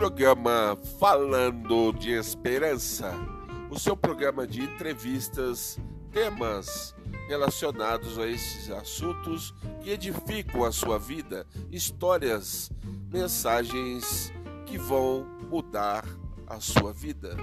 programa Falando de Esperança, o seu programa de entrevistas, temas relacionados a esses assuntos que edificam a sua vida, histórias, mensagens que vão mudar a sua vida.